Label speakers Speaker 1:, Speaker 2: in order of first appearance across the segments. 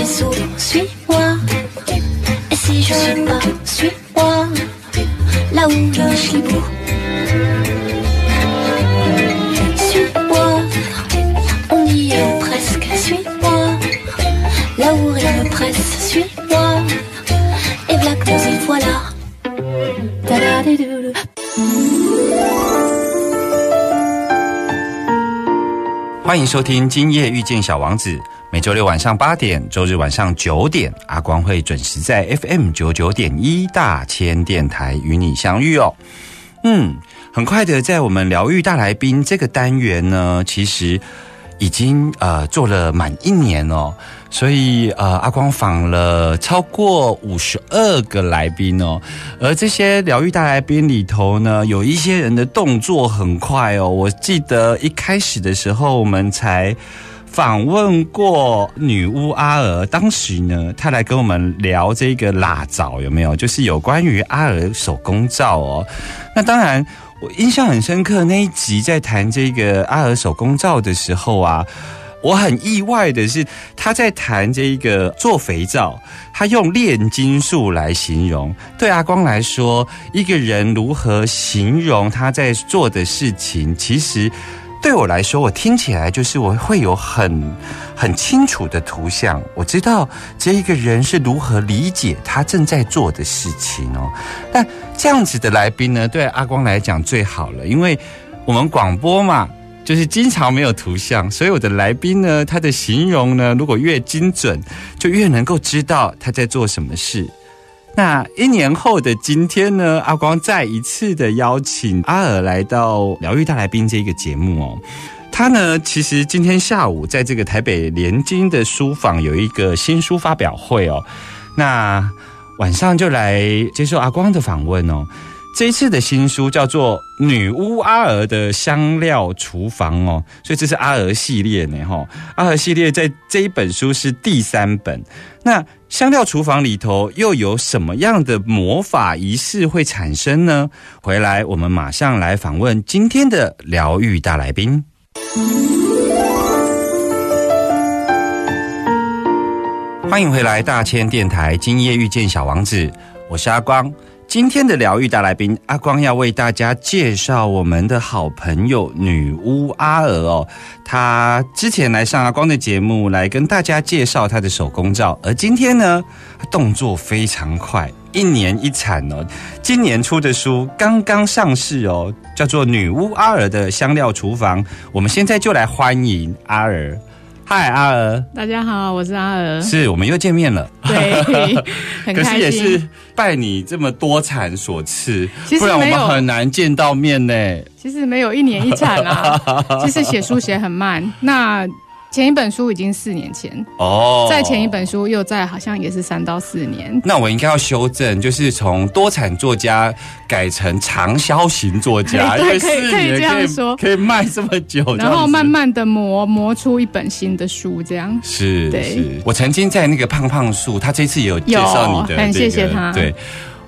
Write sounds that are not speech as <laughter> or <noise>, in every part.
Speaker 1: je sais souvent, suis-moi. Et si je suis pas, suis-moi, là où je suis beau. Suis-moi, on y est presque, suis-moi. Là où rien ne presse, suis-moi. Et voilà que nous y voilà. Ta-da-di-dou-dou.
Speaker 2: 欢迎收听《今夜遇见小王子》，每 周六晚上八点，周日晚上九点，阿光会准时在 FM 九九点一大千电台与你相遇哦。嗯，很快的，在我们疗愈大来宾这个单元呢，其实已经呃做了满一年哦。所以呃，阿光访了超过五十二个来宾哦，而这些疗愈大来宾里头呢，有一些人的动作很快哦。我记得一开始的时候，我们才访问过女巫阿尔，当时呢，她来跟我们聊这个蜡皂有没有？就是有关于阿尔手工皂哦。那当然，我印象很深刻那一集在谈这个阿尔手工皂的时候啊。我很意外的是，他在谈这个做肥皂，他用炼金术来形容。对阿光来说，一个人如何形容他在做的事情，其实对我来说，我听起来就是我会有很很清楚的图像，我知道这一个人是如何理解他正在做的事情哦。但这样子的来宾呢，对阿光来讲最好了，因为我们广播嘛。就是经常没有图像，所以我的来宾呢，他的形容呢，如果越精准，就越能够知道他在做什么事。那一年后的今天呢，阿光再一次的邀请阿尔来到疗愈大来宾这一个节目哦。他呢，其实今天下午在这个台北联经的书房有一个新书发表会哦。那晚上就来接受阿光的访问哦。这一次的新书叫做《女巫阿尔的香料厨房》哦，所以这是阿尔系列呢哈。阿尔系列在这一本书是第三本。那香料厨房里头又有什么样的魔法仪式会产生呢？回来我们马上来访问今天的疗愈大来宾。欢迎回来大千电台，今夜遇见小王子，我是阿光。今天的疗愈大来宾阿光要为大家介绍我们的好朋友女巫阿娥哦，她之前来上阿光的节目，来跟大家介绍她的手工皂，而今天呢，动作非常快，一年一产哦，今年出的书刚刚上市哦，叫做《女巫阿尔的香料厨房》，我们现在就来欢迎阿尔。嗨，阿娥，
Speaker 3: 大家好，我是阿娥，
Speaker 2: 是我们又见面了。
Speaker 3: 对，<laughs> 很
Speaker 2: 可是
Speaker 3: 开心。
Speaker 2: 也是拜你这么多产所赐，不然我们很难见到面呢。
Speaker 3: 其实没有一年一产啊，<laughs> 其实写书写很慢。那前一本书已经四年前，
Speaker 2: 哦，
Speaker 3: 在前一本书又在好像也是三到四年。
Speaker 2: 那我应该要修正，就是从多产作家改成长销型作家，因
Speaker 3: 对
Speaker 2: 为四
Speaker 3: 可以可以这样说。
Speaker 2: 可以卖这么久，这
Speaker 3: 然后慢慢的磨磨出一本新的书，这样。
Speaker 2: 是
Speaker 3: 对。
Speaker 2: 是，我曾经在那个胖胖树，他这次也有介绍你的、
Speaker 3: 有很谢谢他。
Speaker 2: 对。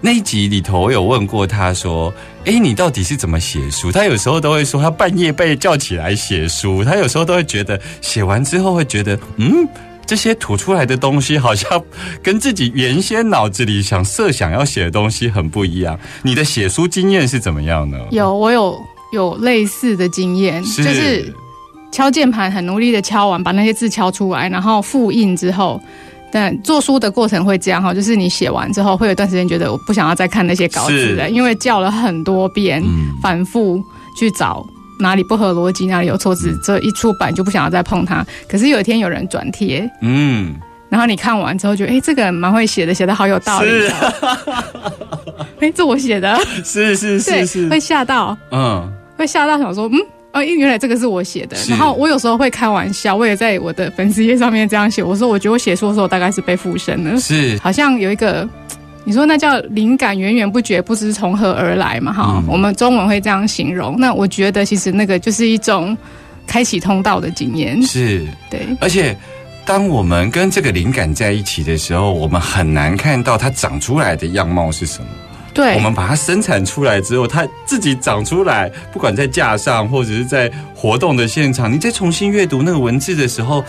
Speaker 2: 那一集里头，我有问过他说：“哎，你到底是怎么写书？”他有时候都会说，他半夜被叫起来写书。他有时候都会觉得，写完之后会觉得，嗯，这些吐出来的东西好像跟自己原先脑子里想设想要写的东西很不一样。你的写书经验是怎么样呢？
Speaker 3: 有我有有类似的经验，
Speaker 2: 是
Speaker 3: 就是敲键盘很努力的敲完，把那些字敲出来，然后复印之后。但做书的过程会这样哈，就是你写完之后，会有一段时间觉得我不想要再看那些稿子了，因为叫了很多遍，
Speaker 2: 嗯。
Speaker 3: 反复去找哪里不合逻辑，哪里有错字，这一出版就不想要再碰它。可是有一天有人转贴，
Speaker 2: 嗯，
Speaker 3: 然后你看完之后觉得，哎，这个人蛮会写的，写的好有道理
Speaker 2: 是。
Speaker 3: 哦。哎，这我写的，<laughs>
Speaker 2: 是是是，是，
Speaker 3: 会吓到，
Speaker 2: 嗯，
Speaker 3: 会吓到，想说，嗯。哦，因为原来这个是我写的，然后我有时候会开玩笑，我也在我的粉丝页上面这样写。我说，我觉得我写书的时候大概是被附身了，
Speaker 2: 是
Speaker 3: 好像有一个，你说那叫灵感源源不绝，不知从何而来嘛，哈、
Speaker 2: 嗯
Speaker 3: 我们中文会这样形容。那我觉得其实那个就是一种开启通道的经验，
Speaker 2: 是，
Speaker 3: 对，
Speaker 2: 而且。当我们跟这个灵感在一起的时候，我们很难看到它长出来的样貌是什么。
Speaker 3: 对，
Speaker 2: 我们把它生产出来之后，它自己长出来，不管在架上或者是在活动的现场，你再重新阅读那个文字的时候，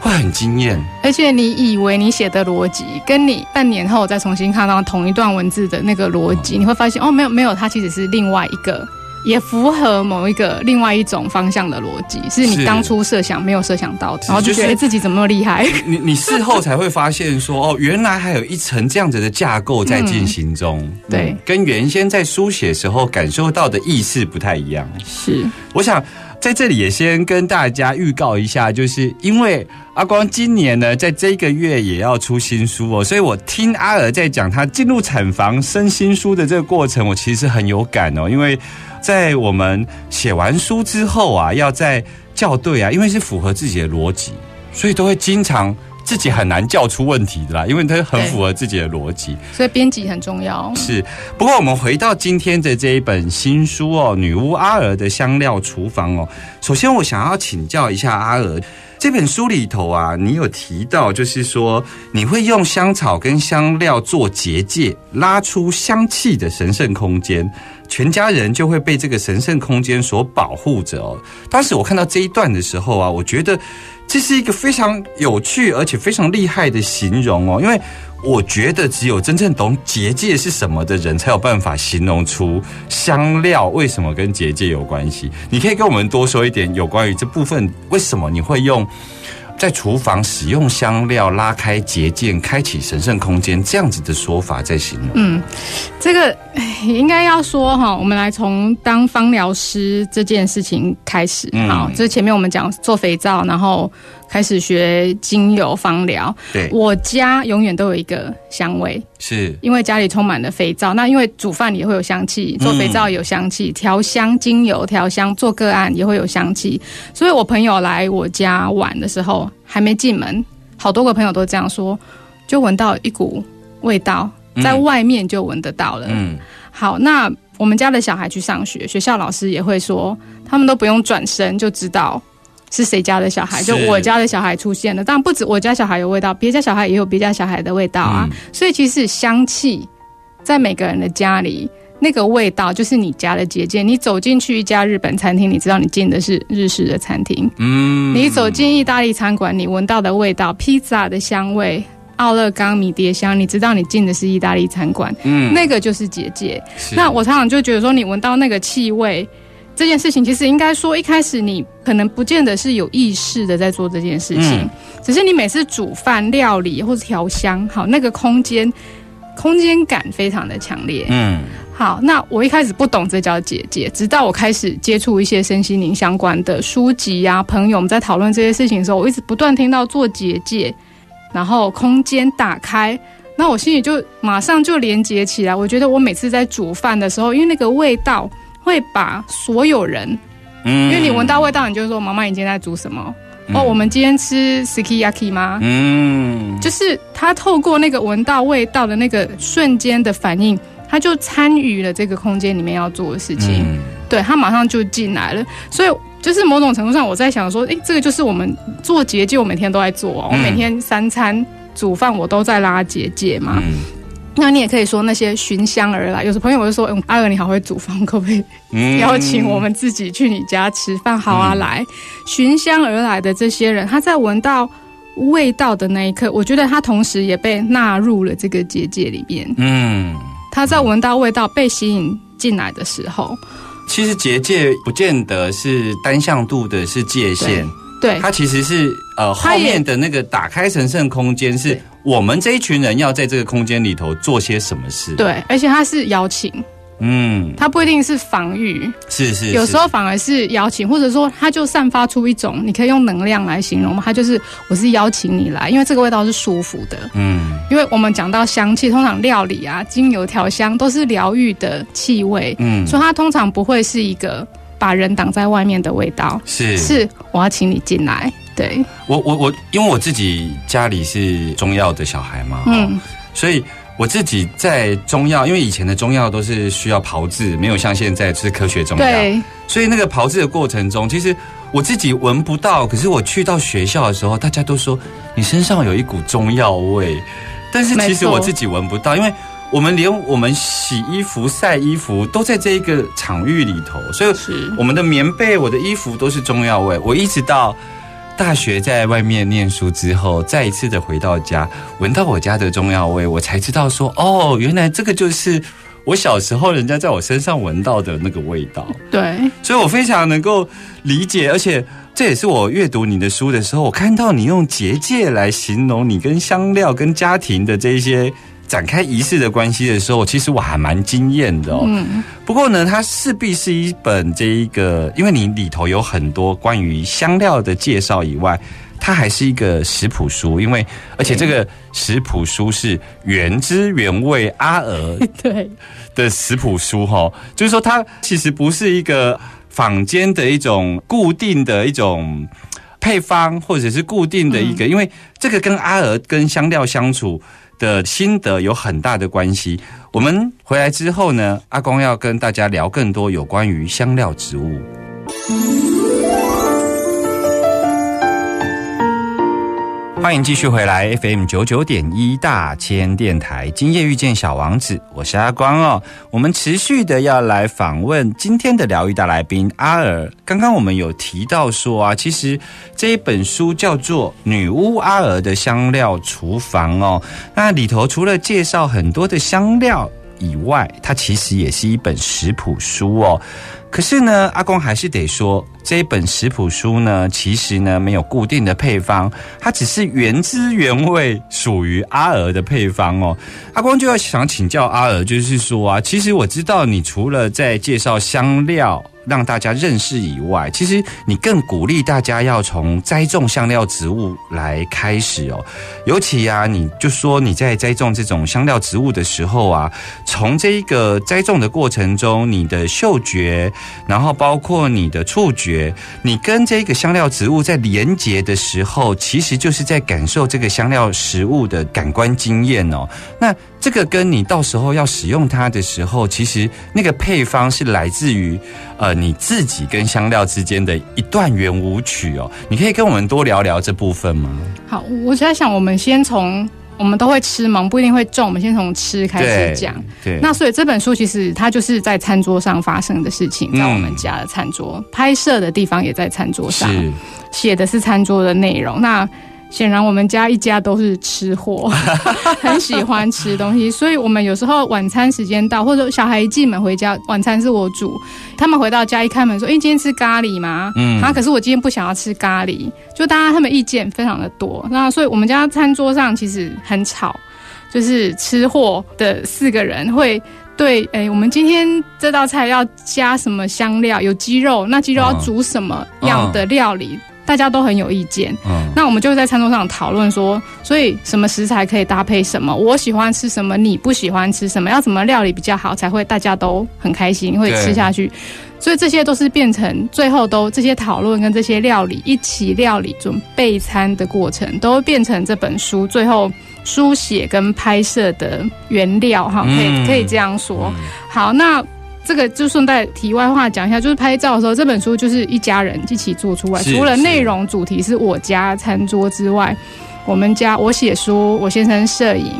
Speaker 2: 会很惊艳。
Speaker 3: 而且你以为你写的逻辑，跟你半年后再重新看到同一段文字的那个逻辑，你会发现哦，没有没有，它其实是另外一个，也符合某一个另外一种方向的逻辑，是
Speaker 2: 是
Speaker 3: 你当初设想没有设想到的，然后就觉得、自己怎么那么厉害？
Speaker 2: 你你事后 <laughs> 才会发现说，哦，原来还有一层这样子的架构在进行中。
Speaker 3: 嗯对
Speaker 2: 嗯跟原先在书写时候感受到的意识不太一样。
Speaker 3: 是，
Speaker 2: 我想在这里也先跟大家预告一下，就是因为阿光今年呢，在这个月也要出新书哦，所以我听阿尔在讲他进入产房生新书的这个过程，我其实很有感哦，因为在我们写完书之后啊，要在校对啊，因为是符合自己的逻辑，所以都会经常。自己很难叫出问题的啦，因为它很符合自己的逻辑。
Speaker 3: 所以编辑很重要。
Speaker 2: 是，不过我们回到今天的这一本新书哦，《女巫阿尔的香料厨房》哦。首先，我想要请教一下阿尔，这本书里头啊，你有提到，就是说你会用香草跟香料做结界，拉出香气的神圣空间，全家人就会被这个神圣空间所保护着哦。当时我看到这一段的时候啊，我觉得这是一个非常有趣而且非常厉害的形容哦，因为。我觉得只有真正懂结界是什么的人，才有办法形容出香料为什么跟结界有关系。你可以跟我们多说一点有关于这部分，为什么你会用在厨房使用香料拉开结界、开启神圣空间这样子的说法在形容？
Speaker 3: 嗯，这个应该要说哈，我们来从当芳疗师这件事情开始。
Speaker 2: 嗯
Speaker 3: 好，就是前面我们讲做肥皂，然后开始学精油芳疗。
Speaker 2: 对，
Speaker 3: 我家永远都有一个香味，
Speaker 2: 是
Speaker 3: 因为家里充满了肥皂。那因为煮饭也会有香气，做肥皂也有香气，调香精油调香做个案也会有香气。所以我朋友来我家玩的时候，还没进门，好多个朋友都这样说，就闻到一股味道，在外面就闻得到了。
Speaker 2: 嗯，
Speaker 3: 好，那我们家的小孩去上学，学校老师也会说，他们都不用转身就知道是谁家的小孩，就我家的小孩出现了。当然不止我家小孩有味道，别家小孩也有别家小孩的味道啊。
Speaker 2: 嗯
Speaker 3: 所以其实香气在每个人的家里。那个味道就是你家的结界。你走进去一家日本餐厅，你知道你进的是日式的餐厅；
Speaker 2: 嗯
Speaker 3: 你走进意大利餐馆，你闻到的味道，披萨的香味、奥勒冈迷迭香，你知道你进的是意大利餐馆。
Speaker 2: 嗯
Speaker 3: 那个就是结界。那我常常就觉得说，你闻到那个气味，这件事情其实应该说一开始你可能不见得是有意识的在做这件事情，
Speaker 2: 嗯
Speaker 3: 只是你每次煮饭、料理或者调香，好，那个空间空间感非常的强烈。
Speaker 2: 嗯
Speaker 3: 好，那我一开始不懂这叫结界，直到我开始接触一些身心灵相关的书籍啊，朋友我们在讨论这些事情的时候，我一直不断听到做结界，然后空间打开，那我心里就马上就连接起来。我觉得我每次在煮饭的时候，因为那个味道会把所有人，
Speaker 2: 嗯
Speaker 3: 因为你闻到味道，你就说妈妈你今天在煮什么？
Speaker 2: 嗯
Speaker 3: 哦，我们今天吃 sukiyaki 吗？
Speaker 2: 嗯
Speaker 3: 就是他透过那个闻到味道的那个瞬间的反应，他就参与了这个空间里面要做的事情。
Speaker 2: 嗯
Speaker 3: 对他马上就进来了，所以就是某种程度上，我在想说，诶，这个就是我们做结界，我每天都在做哦，我
Speaker 2: 嗯
Speaker 3: 每天三餐煮饭我都在拉结界嘛。
Speaker 2: 嗯
Speaker 3: 那你也可以说那些寻香而来，有时朋友就说，嗯，阿尔你好会煮饭，可不可以
Speaker 2: 嗯。
Speaker 3: 邀请我们自己去你家吃饭？好啊，
Speaker 2: 嗯。
Speaker 3: 来，寻香而来的这些人，他在闻到味道的那一刻，我觉得他同时也被纳入了这个结界里面。
Speaker 2: 嗯。
Speaker 3: 他在闻到味道被吸引进来的时候，
Speaker 2: 其实结界不见得是单向度的，是界限，
Speaker 3: 对。
Speaker 2: 它其实是呃后面的那个打开神圣空间，是我们这一群人要在这个空间里头做些什么事。，
Speaker 3: 对，而且它是邀请，
Speaker 2: 嗯，
Speaker 3: 它不一定是防御，
Speaker 2: 是是，
Speaker 3: 有时候反而是邀请，或者说它就散发出一种，你可以用能量来形容嘛，它就是我是邀请你来，因为这个味道是舒服的。
Speaker 2: 嗯。
Speaker 3: 因为我们讲到香气，通常料理啊、精油调香都是疗愈的气味，
Speaker 2: 嗯。
Speaker 3: 所以它通常不会是一个把人挡在外面的味道，
Speaker 2: 是。
Speaker 3: 是我要请你进来。对，
Speaker 2: 我我我，因为我自己家里是中药的小孩嘛，嗯，
Speaker 3: 嗯，
Speaker 2: 所以我自己在中药，因为以前的中药都是需要炮制，没有像现在是科学中药，
Speaker 3: 对，
Speaker 2: 所以那个炮制的过程中，其实我自己闻不到，可是我去到学校的时候，大家都说你身上有一股中药味，但是其实我自己闻不到，因为。我们连我们洗衣服、晒衣服都在这一个场域里头，所以我们的棉被、我的衣服都是中药味。我一直到大学在外面念书之后，再一次的回到家，闻到我家的中药味，我才知道说，哦，原来这个就是我小时候人家在我身上闻到的那个味道。
Speaker 3: 对，
Speaker 2: 所以我非常能够理解，而且这也是我阅读你的书的时候，我看到你用结界来形容你跟香料、跟家庭的这一些展开仪式的关系的时候，其实我还蛮惊艳的哦。
Speaker 3: 嗯，
Speaker 2: 不过呢，它势必是一本这一个，因为你里头有很多关于香料的介绍以外。它还是一个食谱书，因为而且这个食谱书是原汁原味阿娥 <laughs>
Speaker 3: 对，
Speaker 2: 的食谱书哈，就是说它其实不是一个坊间的一种固定的一种配方，或者是固定的一个，因为这个跟阿娥跟香料相处的心得有很大的关系。我们回来之后呢，阿公要跟大家聊更多有关于香料植物。欢迎继续回来 FM 九九点一大千电台，今夜遇见小王子，我是阿光哦。我们持续的要来访问今天的疗愈大来宾阿尔。刚刚我们有提到说啊，其实这一本书叫做《女巫阿尔的香料厨房》哦，那里头除了介绍很多的香料以外，它其实也是一本食谱书哦。可是呢，阿公还是得说，这一本食谱书呢，其实呢没有固定的配方，它只是原汁原味属于阿娥的配方哦。阿公就要想请教阿娥，就是说啊，其实我知道你除了在介绍香料。让大家认识以外，其实你更鼓励大家要从栽种香料植物来开始哦。尤其啊，你就说你在栽种这种香料植物的时候啊，从这一个栽种的过程中，你的嗅觉，然后包括你的触觉，你跟这个香料植物在连接的时候，其实就是在感受这个香料食物的感官经验哦。那这个跟你到时候要使用它的时候，其实那个配方是来自于呃你自己跟香料之间的一段圆舞曲哦。你可以跟我们多聊聊这部分吗？
Speaker 3: 好，我在想，我们先从我们都会吃嘛，我们不一定会种，我们先从吃开始讲。
Speaker 2: 对，
Speaker 3: 那所以这本书其实它就是在餐桌上发生的事情，在我们家的餐桌、拍摄的地方也在餐桌上，
Speaker 2: 是
Speaker 3: 写的是餐桌的内容。那显然我们家一家都是吃货，<laughs> 很喜欢吃东西，所以我们有时候晚餐时间到，或者小孩一进门回家，晚餐是我煮，他们回到家一开门说：“哎、今天吃咖喱吗？”
Speaker 2: 嗯
Speaker 3: 啊，可是我今天不想要吃咖喱，就大家他们意见非常的多。那所以我们家餐桌上其实很吵，就是吃货的四个人会。对，哎，我们今天这道菜要加什么香料？有鸡肉，那鸡肉要
Speaker 2: 嗯
Speaker 3: 煮什么样的料理？大家都很有意见。
Speaker 2: 嗯
Speaker 3: 那我们就会在餐桌上讨论说，所以什么食材可以搭配什么？我喜欢吃什么？你不喜欢吃什么？要怎么料理比较好，才会大家都很开心，会吃下去。所以这些都是变成最后都这些讨论跟这些料理一起料理准备餐的过程，都会变成这本书最后书写跟拍摄的原料哈，可
Speaker 2: 嗯
Speaker 3: 以可以这样说。好，那这个就顺带题外话讲一下，就是拍照的时候，这本书就是一家人一起做出来，除了内容主题是我家餐桌之外，我们家我写书，我先生摄影，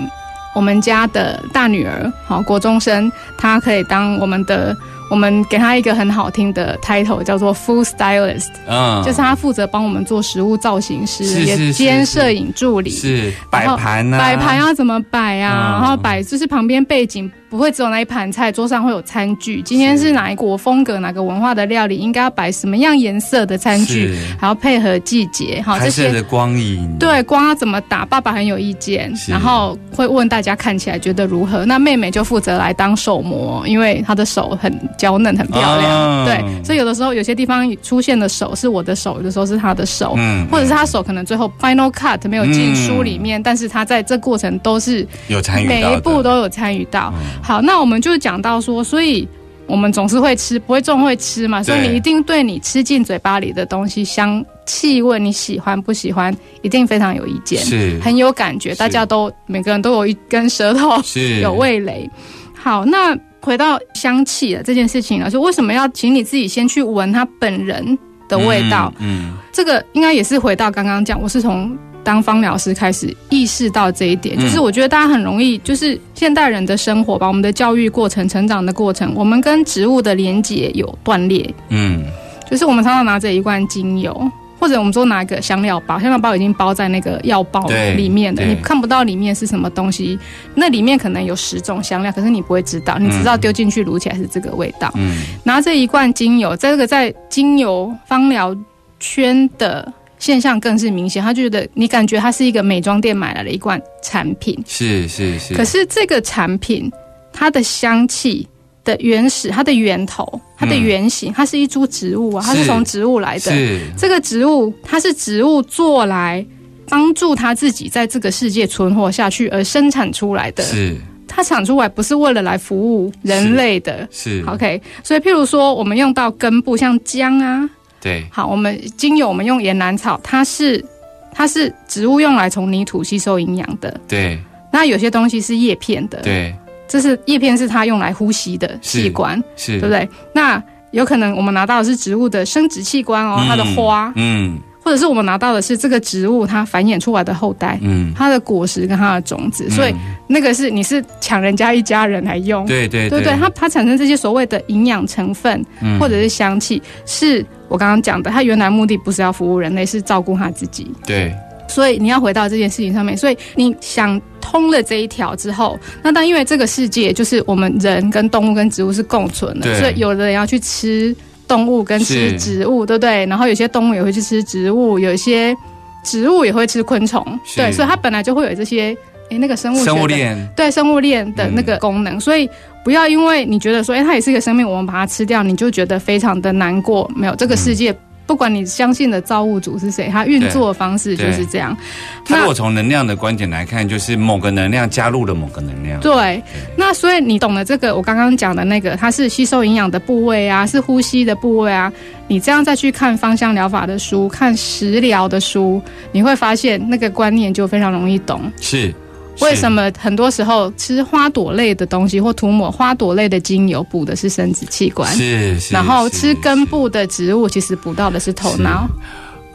Speaker 3: 我们家的大女儿，好国中生，她可以当我们的。我们给她一个很好听的 title，叫做 Food Stylist，、
Speaker 2: 嗯
Speaker 3: 就是她负责帮我们做食物造型师，也
Speaker 2: 是是是
Speaker 3: 兼
Speaker 2: 是
Speaker 3: 摄影助理，
Speaker 2: 是摆盘呢、
Speaker 3: 摆盘要怎么摆啊？
Speaker 2: 嗯
Speaker 3: 然后摆就是旁边背景不会只有那一盘菜，桌上会有餐具。今天是哪一国风格、哪个文化的料理，应该要摆什么样颜色的餐具，
Speaker 2: 是
Speaker 3: 还要配合季节，好这些。
Speaker 2: 的光影，
Speaker 3: 对光要怎么打，爸爸很有意见，然后会问大家看起来觉得如何。那妹妹就负责来当手模，因为她的手很娇嫩、很漂亮。
Speaker 2: 啊
Speaker 3: 对，所以有的时候有些地方出现的手是我的手，有的时候是她的手，
Speaker 2: 嗯
Speaker 3: 或者是她手可能最后 final cut 没有进书里面，但是她在这过程都是
Speaker 2: 有参与
Speaker 3: 每一步都有参与到。
Speaker 2: 嗯
Speaker 3: 好，那我们就讲到说，所以我们总是会吃，不会重会吃嘛，所以你一定对你吃进嘴巴里的东西香气味你喜欢不喜欢，一定非常有意见，
Speaker 2: 是
Speaker 3: 很有感觉，大家都每个人都有一根舌头，
Speaker 2: 是
Speaker 3: 有味蕾。好，那回到香气的这件事情了，说为什么要请你自己先去闻它本人的味道？
Speaker 2: 嗯，
Speaker 3: 这个应该也是回到刚刚讲，我是从当芳疗师开始意识到这一点，
Speaker 2: 嗯
Speaker 3: 就是我觉得大家很容易，就是现代人的生活吧，我们的教育过程、成长的过程，我们跟植物的连接有断裂，
Speaker 2: 嗯
Speaker 3: 就是我们常常拿着一罐精油。或者我们说拿一个香料包，香料包已经包在那个药包里面的，你看不到里面是什么东西。那里面可能有十种香料，可是你不会知道，你只知道丢进去卤起来是这个味道。
Speaker 2: 嗯
Speaker 3: 拿这一罐精油，在这个在精油芳疗圈的现象更是明显。他觉得你感觉它是一个美妆店买来的一罐产品，
Speaker 2: 是是是，
Speaker 3: 可是这个产品它的香气的原始、它的源头、它的原型，它是一株植物啊，它是
Speaker 2: 是
Speaker 3: 从植物来的。
Speaker 2: 是
Speaker 3: 这个植物它是植物做来帮助它自己在这个世界存活下去而生产出来的。
Speaker 2: 是
Speaker 3: 它产出来不是为了来服务人类的。
Speaker 2: 是
Speaker 3: OK，所以譬如说，我们用到根部，像姜啊，
Speaker 2: 对。
Speaker 3: 好，我们精油我们用岩兰草，它是它是植物用来从泥土吸收营养的。
Speaker 2: 对。
Speaker 3: 那有些东西是叶片的，，
Speaker 2: 对。
Speaker 3: 这是叶片是它用来呼吸的器官，
Speaker 2: 是，
Speaker 3: 对不对？那有可能我们拿到的是植物的生殖器官哦，它的花，
Speaker 2: 嗯
Speaker 3: 或者是我们拿到的是这个植物它繁衍出来的后代。
Speaker 2: 嗯，
Speaker 3: 它的果实跟它的种子，所以
Speaker 2: 嗯
Speaker 3: 那个是你是抢人家一家人来用，
Speaker 2: 对对
Speaker 3: 对对？它它产生这些所谓的营养成分，
Speaker 2: 嗯
Speaker 3: 或者是香气，是我刚刚讲的，它原来目的不是要服务人类，是照顾它自己。
Speaker 2: 对
Speaker 3: 所以你要回到这件事情上面，所以你想通了这一条之后，那但因为这个世界就是我们人跟动物跟植物是共存的，所以有的人要去吃动物跟吃植物，对不对？然后有些动物也会去吃植物，有一些植物也会吃昆虫，对，所以它本来就会有这些诶那个生物
Speaker 2: 链。
Speaker 3: 对生物链的那个功能，所以不要因为你觉得说，哎、它也是一个生命，我们把它吃掉，你就觉得非常的难过。没有，这个世界、不管你相信的造物主是谁，它运作的方式就是这样。
Speaker 2: 它如果从能量的观点来看，就是某个能量加入了某个能量，
Speaker 3: 对，那所以你懂了这个，我刚刚讲的那个，它是吸收营养的部位啊，是呼吸的部位啊。你这样再去看芳香疗法的书，看食疗的书，你会发现那个观念就非常容易懂。
Speaker 2: 是
Speaker 3: 为什么很多时候吃花朵类的东西或涂抹花朵类的精油补的是生殖器官，
Speaker 2: 是是，
Speaker 3: 然后吃根部的植物其实补到的是头脑。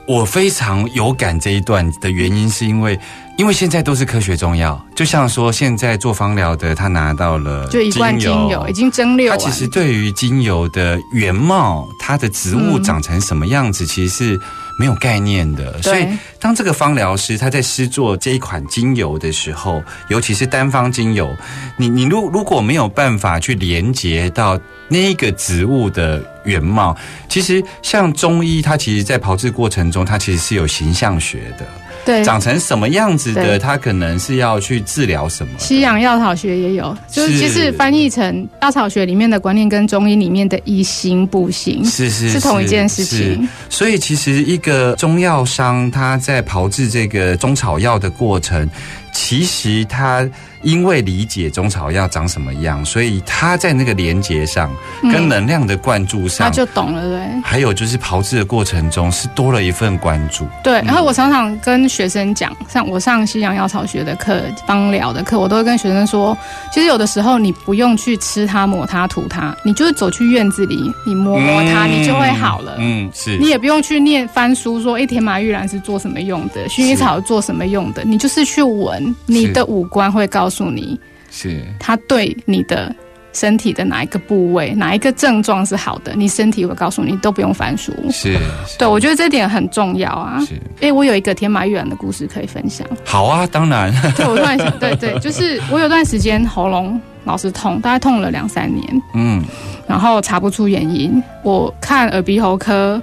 Speaker 2: 我非常有感这一段的原因，是因为因为现在都是科学中药，就像说现在做芳疗的，他拿到了
Speaker 3: 就一罐精油已经蒸馏完，
Speaker 2: 它其实对于精油的原貌，它的植物
Speaker 3: 嗯。
Speaker 2: 长成什么样子，其实是没有概念的。所以，当这个芳疗师他在施做这一款精油的时候，尤其是单方精油，你你如如果没有办法去连接到那个植物的原貌，其实像中医，它其实在炮制过程中，它其实是有形象学的，
Speaker 3: 对
Speaker 2: 长成什么样子的，
Speaker 3: 对
Speaker 2: 它可能是要去治疗什么。
Speaker 3: 西洋药草学也有，就是
Speaker 2: 是
Speaker 3: 其实翻译成药草学里面的观念跟中医里面的以形补形
Speaker 2: 是是
Speaker 3: 是同一件事情。
Speaker 2: 所以其实一个中药商他在炮制这个中草药的过程，其实他因为理解中草药长什么样，所以他在那个连接上跟
Speaker 3: 嗯
Speaker 2: 能量的灌注上他，
Speaker 3: 就懂了，对。
Speaker 2: 还有就是炮制的过程中是多了一份关注。
Speaker 3: 对，然后我常常跟学生讲，像我上西洋药草学的课、芳疗的课，我都会跟学生说，其实有的时候你不用去吃它、抹它、涂它，你就是走去院子里，你摸摸它，
Speaker 2: 嗯
Speaker 3: 你就会好了。
Speaker 2: 嗯，是
Speaker 3: 你也不用去念翻书说，哎，天麻玉兰是做什么用的，薰衣草做什么用的，你就是去闻，你的五官会告诉你
Speaker 2: 是
Speaker 3: 它对你的身体的哪一个部位、哪一个症状是好的，你身体会告诉你，都不用翻书。
Speaker 2: 是，
Speaker 3: 对，我觉得这点很重要啊。
Speaker 2: 是
Speaker 3: 哎，我有一个天马玉兰的故事可以分享。
Speaker 2: 好啊，当然，<laughs>
Speaker 3: 对，我突然想，对对，就是我有段时间喉咙老是痛，大概痛了两三年，
Speaker 2: 嗯
Speaker 3: 然后查不出原因。我看耳鼻喉科，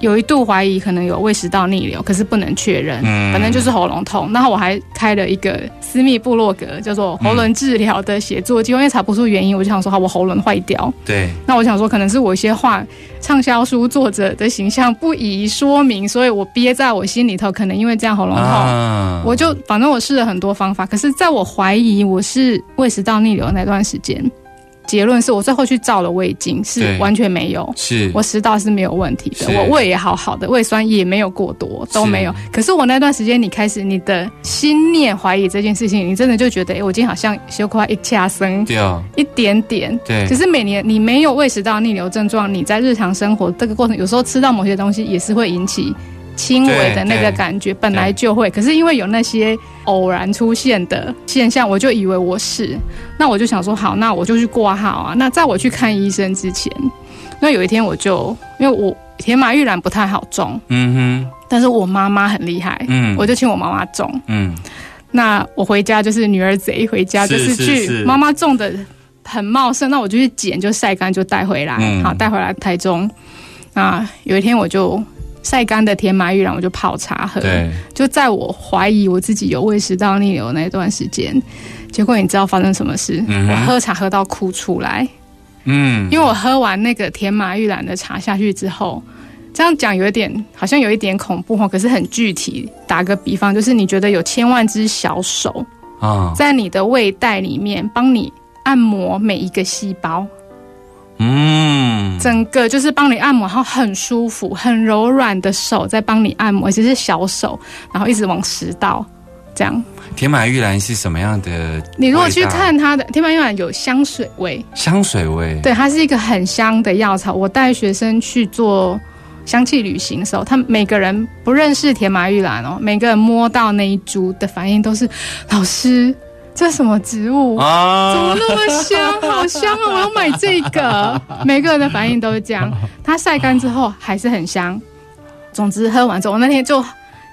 Speaker 3: 有一度怀疑可能有胃食道逆流，可是不能确认，
Speaker 2: 嗯
Speaker 3: 反正就是喉咙痛。然后我还开了一个私密部落格，叫做喉咙治疗的写作机会，因为查不出原因，我就想说，好，我喉咙坏掉。
Speaker 2: 对，
Speaker 3: 那我想说，可能是我一些话畅销书作者的形象不宜说明，所以我憋在我心里头，可能因为这样喉咙痛。
Speaker 2: 啊
Speaker 3: 我就反正我试了很多方法，可是在我怀疑我是胃食道逆流那段时间，结论是我最后去照了胃镜，是完全没有。
Speaker 2: 是
Speaker 3: 我食道是没有问题的，我胃也好好的，胃酸也没有过多，都没有。可是我那段时间，你开始你的心念怀疑这件事情，你真的就觉得，哎，我今天好像修快一掐生一点点。
Speaker 2: 对
Speaker 3: 可，是每年你没有胃食道逆流症状，你在日常生活这个过程，有时候吃到某些东西也是会引起轻微的那个感觉，本来就会。可是因为有那些偶然出现的现象，我就以为我是，那我就想说，好，那我就去挂号啊。那在我去看医生之前，那有一天我就因为我天马玉兰不太好种，
Speaker 2: 嗯哼
Speaker 3: 但是我妈妈很厉害，
Speaker 2: 嗯
Speaker 3: 我就请我妈妈种。
Speaker 2: 嗯，
Speaker 3: 那我回家就是女儿贼回家，就是去妈妈种的很茂盛，那我就去捡，就晒干就带回来，
Speaker 2: 嗯
Speaker 3: 好带回来台中。那有一天我就晒干的甜麻玉兰，我就泡茶喝。
Speaker 2: 对，
Speaker 3: 就在我怀疑我自己有胃食道逆流那段时间，结果你知道发生什么事？
Speaker 2: 嗯
Speaker 3: 我喝茶喝到哭出来，
Speaker 2: 嗯，
Speaker 3: 因为我喝完那个甜麻玉兰的茶下去之后。这样讲有一点，好像有一点恐怖哈，可是很具体。打个比方，就是你觉得有千万只小手，
Speaker 2: 啊，
Speaker 3: 在你的胃袋里面帮你按摩每一个细胞，
Speaker 2: 嗯，
Speaker 3: 整个就是帮你按摩，然后很舒服、很柔软的手在帮你按摩，而且是小手，然后一直往食道这样。
Speaker 2: 铁马玉兰是什么样的？
Speaker 3: 你如果去看它的天马玉兰有香水味，
Speaker 2: 香水味，
Speaker 3: 对，它是一个很香的药草。我带学生去做香气旅行的时候，他们每个人不认识甜马玉兰哦，每个人摸到那一株的反应都是：老师，这什么植物？
Speaker 2: 啊，
Speaker 3: 怎么那么香？好香啊！我要买这个。<laughs> 每个人的反应都是这样。它晒干之后还是很香。总之喝完之后，我那天就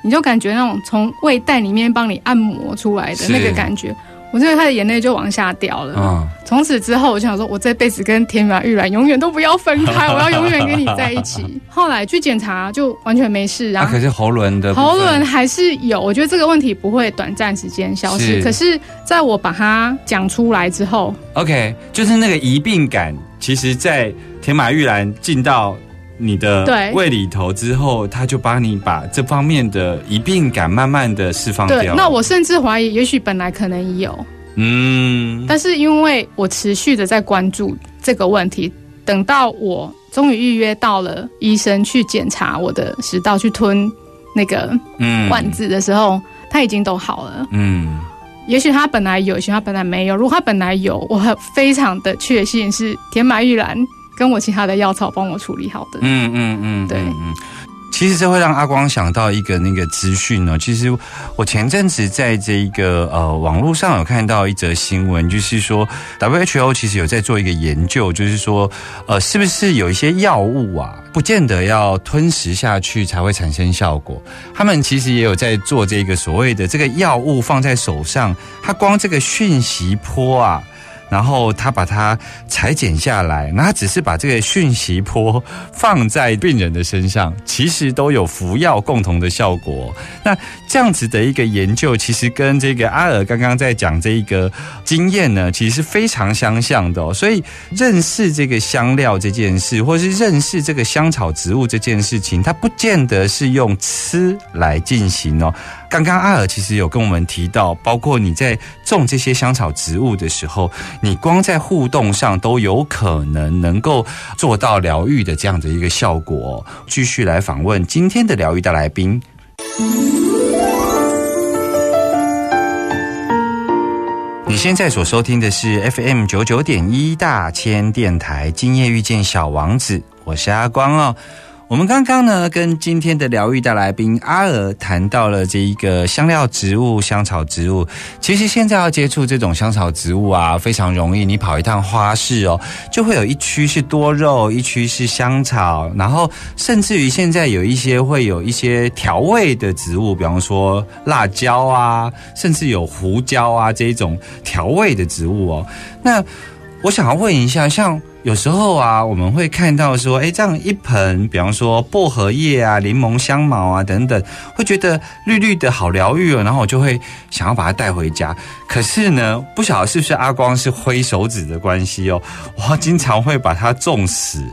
Speaker 3: 你就感觉那种从胃袋里面帮你按摩出来的那个感觉，我真的他的眼泪就往下掉了。
Speaker 2: 嗯，
Speaker 3: 从此之后，我就想说，我这辈子跟田马玉兰永远都不要分开，<laughs> 我要永远跟你在一起。后来去检查，就完全没事
Speaker 2: 啊，
Speaker 3: 啊。
Speaker 2: 可是喉轮的
Speaker 3: 喉轮还是有，我觉得这个问题不会短暂时间消失。
Speaker 2: 是
Speaker 3: 可是，在我把它讲出来之后
Speaker 2: ，OK，就是那个疑病感，其实，在田马玉兰进到你的胃里头之后，他就帮你把这方面的疑病感慢慢的释放掉。，
Speaker 3: 对那我甚至怀疑，也许本来可能有，
Speaker 2: 嗯，
Speaker 3: 但是因为我持续的在关注这个问题，等到我终于预约到了医生去检查我的食道，去吞那个
Speaker 2: 嗯
Speaker 3: 管子的时候，他已经都好了。
Speaker 2: 嗯，
Speaker 3: 也许他本来有，也许他本来没有。如果他本来有，我很非常的确信是田马玉兰跟我其他的药草帮我处理好的。
Speaker 2: 嗯嗯嗯，
Speaker 3: 对
Speaker 2: 嗯嗯。其实这会让阿光想到一个那个资讯哦。其实我前阵子在这一个呃网络上有看到一则新闻，就是说 WHO 其实有在做一个研究，就是说呃是不是有一些药物啊，不见得要吞食下去才会产生效果。他们其实也有在做这个所谓的这个药物放在手上，它光这个讯息波啊。然后他把它裁剪下来，那他只是把这个讯息波放在病人的身上，其实都有服药共同的效果。那这样子的一个研究，其实跟这个阿尔刚刚在讲这一个经验呢，其实是非常相像的。所以认识这个香料这件事，或是认识这个香草植物这件事情，它不见得是用吃来进行哦。刚刚阿尔其实有跟我们提到，包括你在种这些香草植物的时候，你光在互动上都有可能能够做到疗愈的这样的一个效果、继续来访问今天的疗愈大来宾。你现在所收听的是 FM 九九点一大千电台，今夜遇见小王子，我是阿光哦。我们刚刚呢跟今天的疗愈大来宾阿尔谈到了这一个香料植物、香草植物。其实现在要接触这种香草植物啊，非常容易。你跑一趟花市哦，就会有一区是多肉，一区是香草，然后甚至于现在有一些会有一些调味的植物，比方说辣椒啊，甚至有胡椒啊这一种调味的植物哦。那我想要问一下，像有时候啊，我们会看到说，哎，这样一盆，比方说薄荷叶啊、柠檬香茅啊等等，会觉得绿绿的好疗愈哦，然后我就会想要把它带回家。可是呢，不晓得是不是阿光是挥手指的关系哦，我经常会把它种死。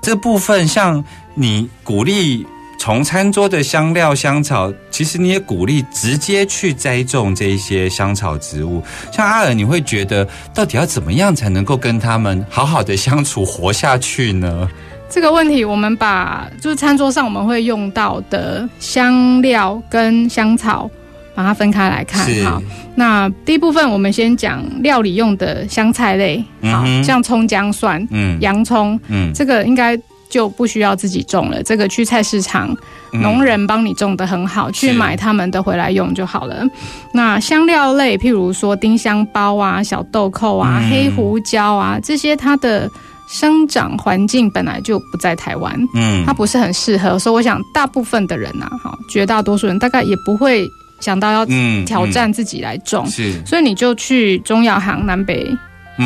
Speaker 2: 这部分像你鼓励。从餐桌的香料香草，其实你也鼓励直接去栽种这一些香草植物。像阿尔，你会觉得到底要怎么样才能够跟他们好好的相处活下去呢？
Speaker 3: 这个问题，我们把就是餐桌上我们会用到的香料跟香草，把它分开来看。好，那第一部分我们先讲料理用的香菜类，好像葱姜蒜、嗯，洋葱，嗯，这个应该。就不需要自己种了，这个去菜市场，农人帮你种的很好，去买他们的回来用就好了。那香料类，譬如说丁香包啊、小豆蔻啊、黑胡椒啊，这些它的生长环境本来就不在台湾，嗯，它不是很适合，所以我想大部分的人呐，哈，绝大多数人大概也不会想到要挑战自己来种，
Speaker 2: 是，
Speaker 3: 所以你就去中药行南北。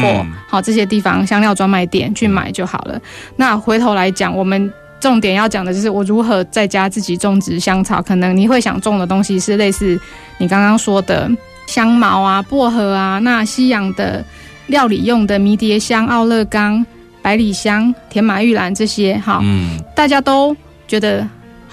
Speaker 3: 或好这些地方香料专卖店去买就好了。那回头来讲，我们重点要讲的就是我如何在家自己种植香草。可能你会想种的东西是类似你刚刚说的香茅啊、薄荷啊，那西洋的料理用的迷迭香、奥勒冈、百里香、甜马玉兰这些，哈，嗯，大家都觉得。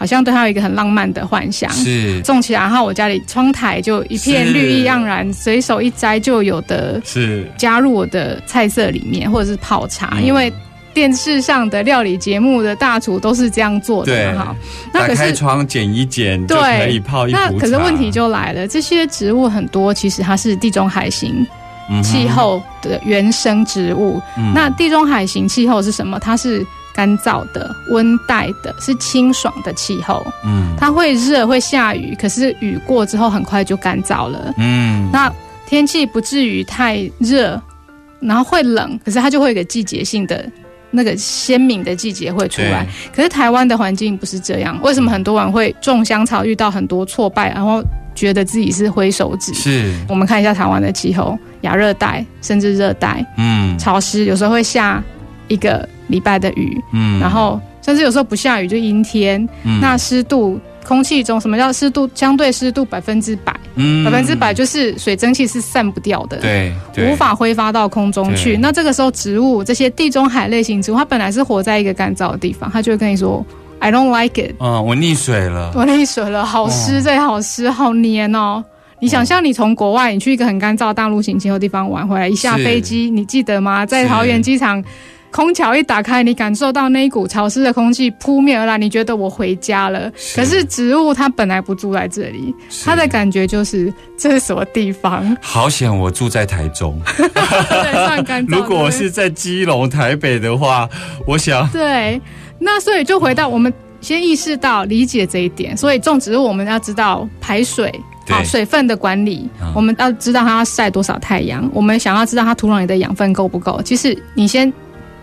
Speaker 3: 好像对他有一个很浪漫的幻想，
Speaker 2: 是。
Speaker 3: 种起来，然后我家里窗台就一片绿意盎然，随手一摘就有的，
Speaker 2: 是。
Speaker 3: 加入我的菜色里面，或者是泡茶，因为电视上的料理节目的大厨都是这样做的哈。
Speaker 2: 那打开窗剪一剪就可以泡一壶
Speaker 3: 那可是问题就来了，这些植物很多其实它是地中海型气候的原生植物。那地中海型气候是什么？它是。干燥的、温带的，是清爽的气候。嗯，它会热，会下雨，可是雨过之后很快就干燥了。嗯，那天气不至于太热，然后会冷，可是它就会有个季节性的那个鲜明的季节会出来。可是台湾的环境不是这样，为什么很多人会种香草遇到很多挫败，然后觉得自己是挥手指？
Speaker 2: 是
Speaker 3: 我们看一下台湾的气候，亚热带甚至热带，嗯，潮湿，有时候会下一个。礼拜的雨，嗯，然后甚至有时候不下雨就阴天，嗯，那湿度空气中什么叫湿度？相对湿度百分之百，嗯，百分之百就是水蒸气是散不掉的，
Speaker 2: 对，
Speaker 3: 无法挥发到空中去。那这个时候植物这些地中海类型植物，它本来是活在一个干燥的地方，它就会跟你说，I don't like it，
Speaker 2: 嗯，我溺水了，
Speaker 3: 我溺水了，好湿，这好湿，好黏哦。你想象你从国外，你去一个很干燥大陆型气候地方玩回来，一下飞机，你记得吗？在桃园机场。空调一打开，你感受到那一股潮湿的空气扑面而来，你觉得我回家了。可是植物它本来不住在这里，它的感觉就是这是什么地方？
Speaker 2: 好险我住在台中。
Speaker 3: 算干
Speaker 2: 如果是在基隆、台北的话，我想
Speaker 3: 对。那所以就回到我们先意识到理解这一点。所以种植物我们要知道排水，好水分的管理，我们要知道它要晒多少太阳。我们想要知道它土壤里的养分够不够。其实你先。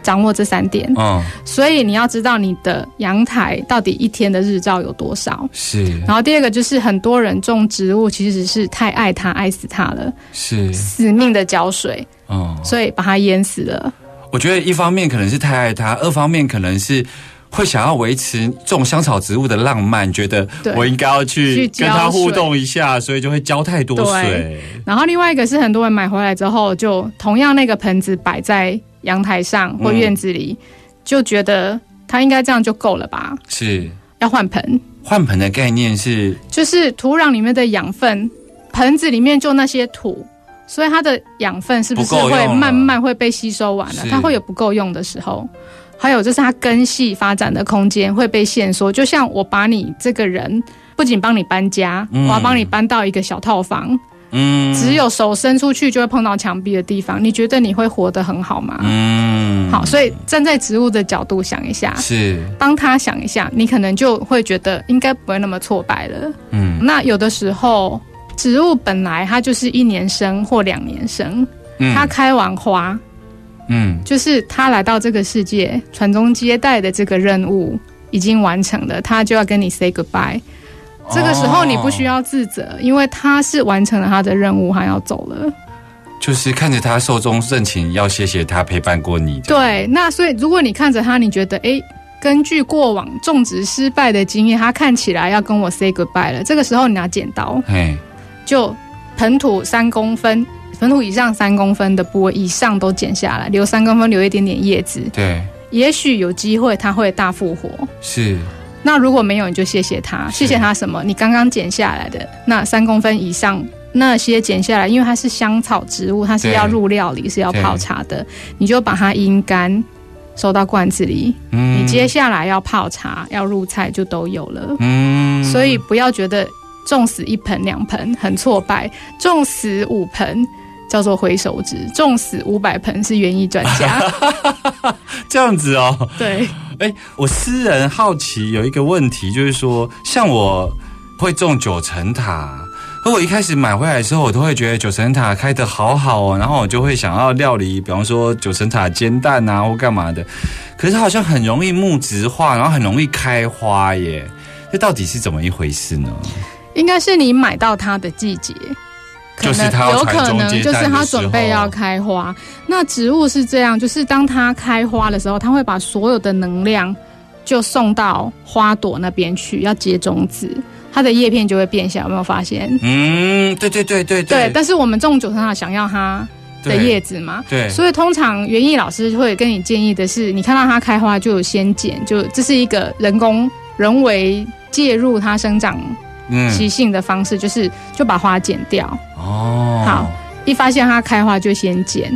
Speaker 3: 掌握这三点，嗯，所以你要知道你的阳台到底一天的日照有多少。
Speaker 2: 是，
Speaker 3: 然后第二个就是很多人种植物其实是太爱它，爱死它了，
Speaker 2: 是。
Speaker 3: 死命的浇水，嗯，所以把它淹死了。
Speaker 2: 我觉得一方面可能是太爱它，二方面可能是会想要维持种香草植物的浪漫，觉得我应该要去跟它互动一下，所以就会浇太多水。
Speaker 3: 然后另外一个是很多人买回来之后，就同样那个盆子摆在。阳台上或院子里，就觉得它应该这样就够了吧？
Speaker 2: 是
Speaker 3: 要换盆？
Speaker 2: 换盆的概念是，
Speaker 3: 就是土壤里面的养分，盆子里面就那些土，所以它的养分是不是会慢慢会被吸收完了？它会有不够用的时候。还有就是它根系发展的空间会被限缩。就像我把你这个人，不仅帮你搬家，我要帮你搬到一个小套房。
Speaker 2: 嗯
Speaker 3: 只有手伸出去就会碰到墙壁的地方，你觉得你会活得很好吗？
Speaker 2: 嗯
Speaker 3: 好，所以站在植物的角度想一下，
Speaker 2: 是
Speaker 3: 帮他想一下，你可能就会觉得应该不会那么挫败了。
Speaker 2: 嗯
Speaker 3: 那有的时候，植物本来它就是一年生或两年生，
Speaker 2: 嗯
Speaker 3: 它开完花，
Speaker 2: 嗯
Speaker 3: 就是他来到这个世界传宗接代的这个任务已经完成了，他就要跟你 say goodbye。这个时候你不需要自责，因为他是完成了他的任务，他要走了。
Speaker 2: 就是看着他寿终正寝，要谢谢他陪伴过你。
Speaker 3: 对，那所以如果你看着他，你觉得诶，根据过往种植失败的经验，他看起来要跟我 say goodbye 了。这个时候你拿剪刀，
Speaker 2: 嘿，
Speaker 3: 就盆土三公分，盆土以上三公分的部位以上都剪下来，留三公分，留一点点叶子，
Speaker 2: 对，
Speaker 3: 也许有机会它会大复活。
Speaker 2: 是，
Speaker 3: 那如果没有，你就谢谢它，谢谢它什么？你刚刚剪下来的那三公分以上那些剪下来，因为它是香草植物，它是要入料理，是要泡茶的，你就把它阴干，收到罐子里。
Speaker 2: 嗯
Speaker 3: 你接下来要泡茶、要入菜就都有了。
Speaker 2: 嗯
Speaker 3: 所以不要觉得种死一盆两盆很挫败，种死五盆叫做回手指，种死五百盆是园艺专家。<laughs>
Speaker 2: 这样子哦。
Speaker 3: 对，
Speaker 2: 哎，我私人好奇有一个问题，就是说，像我会种九层塔。可我一开始买回来的时候，我都会觉得九层塔开得好好哦，然后我就会想要料理，比方说九层塔煎蛋啊，或干嘛的。可是它好像很容易木质化，然后很容易开花耶，这到底是怎么一回事呢？
Speaker 3: 应该是你买到它的季节。可能
Speaker 2: 就是它
Speaker 3: 有可能就是它准备要开花。那植物是这样，就是当它开花的时候，它会把所有的能量就送到花朵那边去，要结种子，它的叶片就会变小。有没有发现？
Speaker 2: 嗯，对对对对
Speaker 3: 对，但是我们种九层塔想要它的叶子嘛，
Speaker 2: 对，
Speaker 3: 所以通常园艺老师会跟你建议的是，你看到它开花就有先剪，就这是一个人工人为介入它生长
Speaker 2: 嗯
Speaker 3: 习性的方式，就是就把花剪掉。
Speaker 2: 哦，
Speaker 3: 好，一发现它开花就先剪，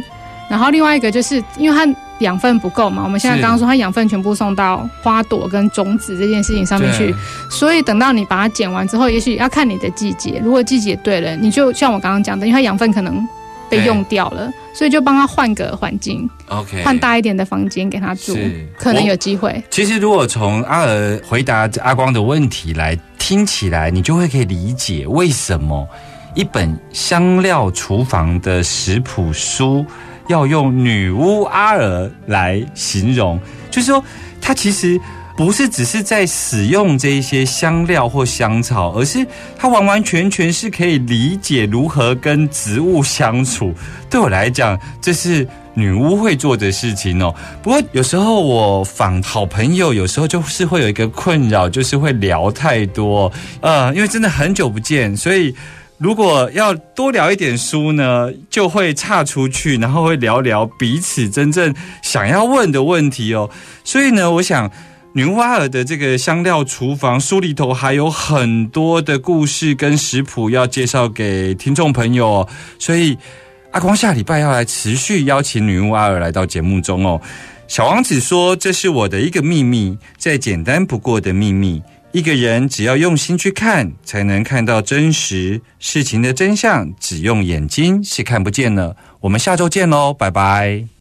Speaker 3: 然后另外一个就是因为它养分不够嘛，我们现在刚刚说它养分全部送到花朵跟种子这件事情上面去，所以等到你把它剪完之后，也许要看你的季节，如果季节对了，你就像我刚刚讲的，因为它养分可能被用掉了，所以就帮他换个环境
Speaker 2: ，OK，
Speaker 3: 换大一点的房间给他住，可能有机会。
Speaker 2: 其实，如果从阿尔回答阿光的问题来听起来，你就会可以理解为什么一本香料厨房的食谱书要用女巫阿尔来形容，就是说，它其实。不是只是在使用这一些香料或香草，而是它完完全全是可以理解如何跟植物相处。对我来讲，这是女巫会做的事情哦。不过有时候我访好朋友，有时候就是会有一个困扰，就是会聊太多。呃，因为真的很久不见，所以如果要多聊一点书呢，就会岔出去，然后会聊聊彼此真正想要问的问题哦。所以呢，我想。女巫阿尔的这个香料厨房书里头还有很多的故事跟食谱要介绍给听众朋友，所以阿光下礼拜要来持续邀请女巫阿尔来到节目中哦。小王子说：“这是我的一个秘密，再简单不过的秘密。一个人只要用心去看，才能看到真实事情的真相。只用眼睛是看不见的。”我们下周见喽，拜拜。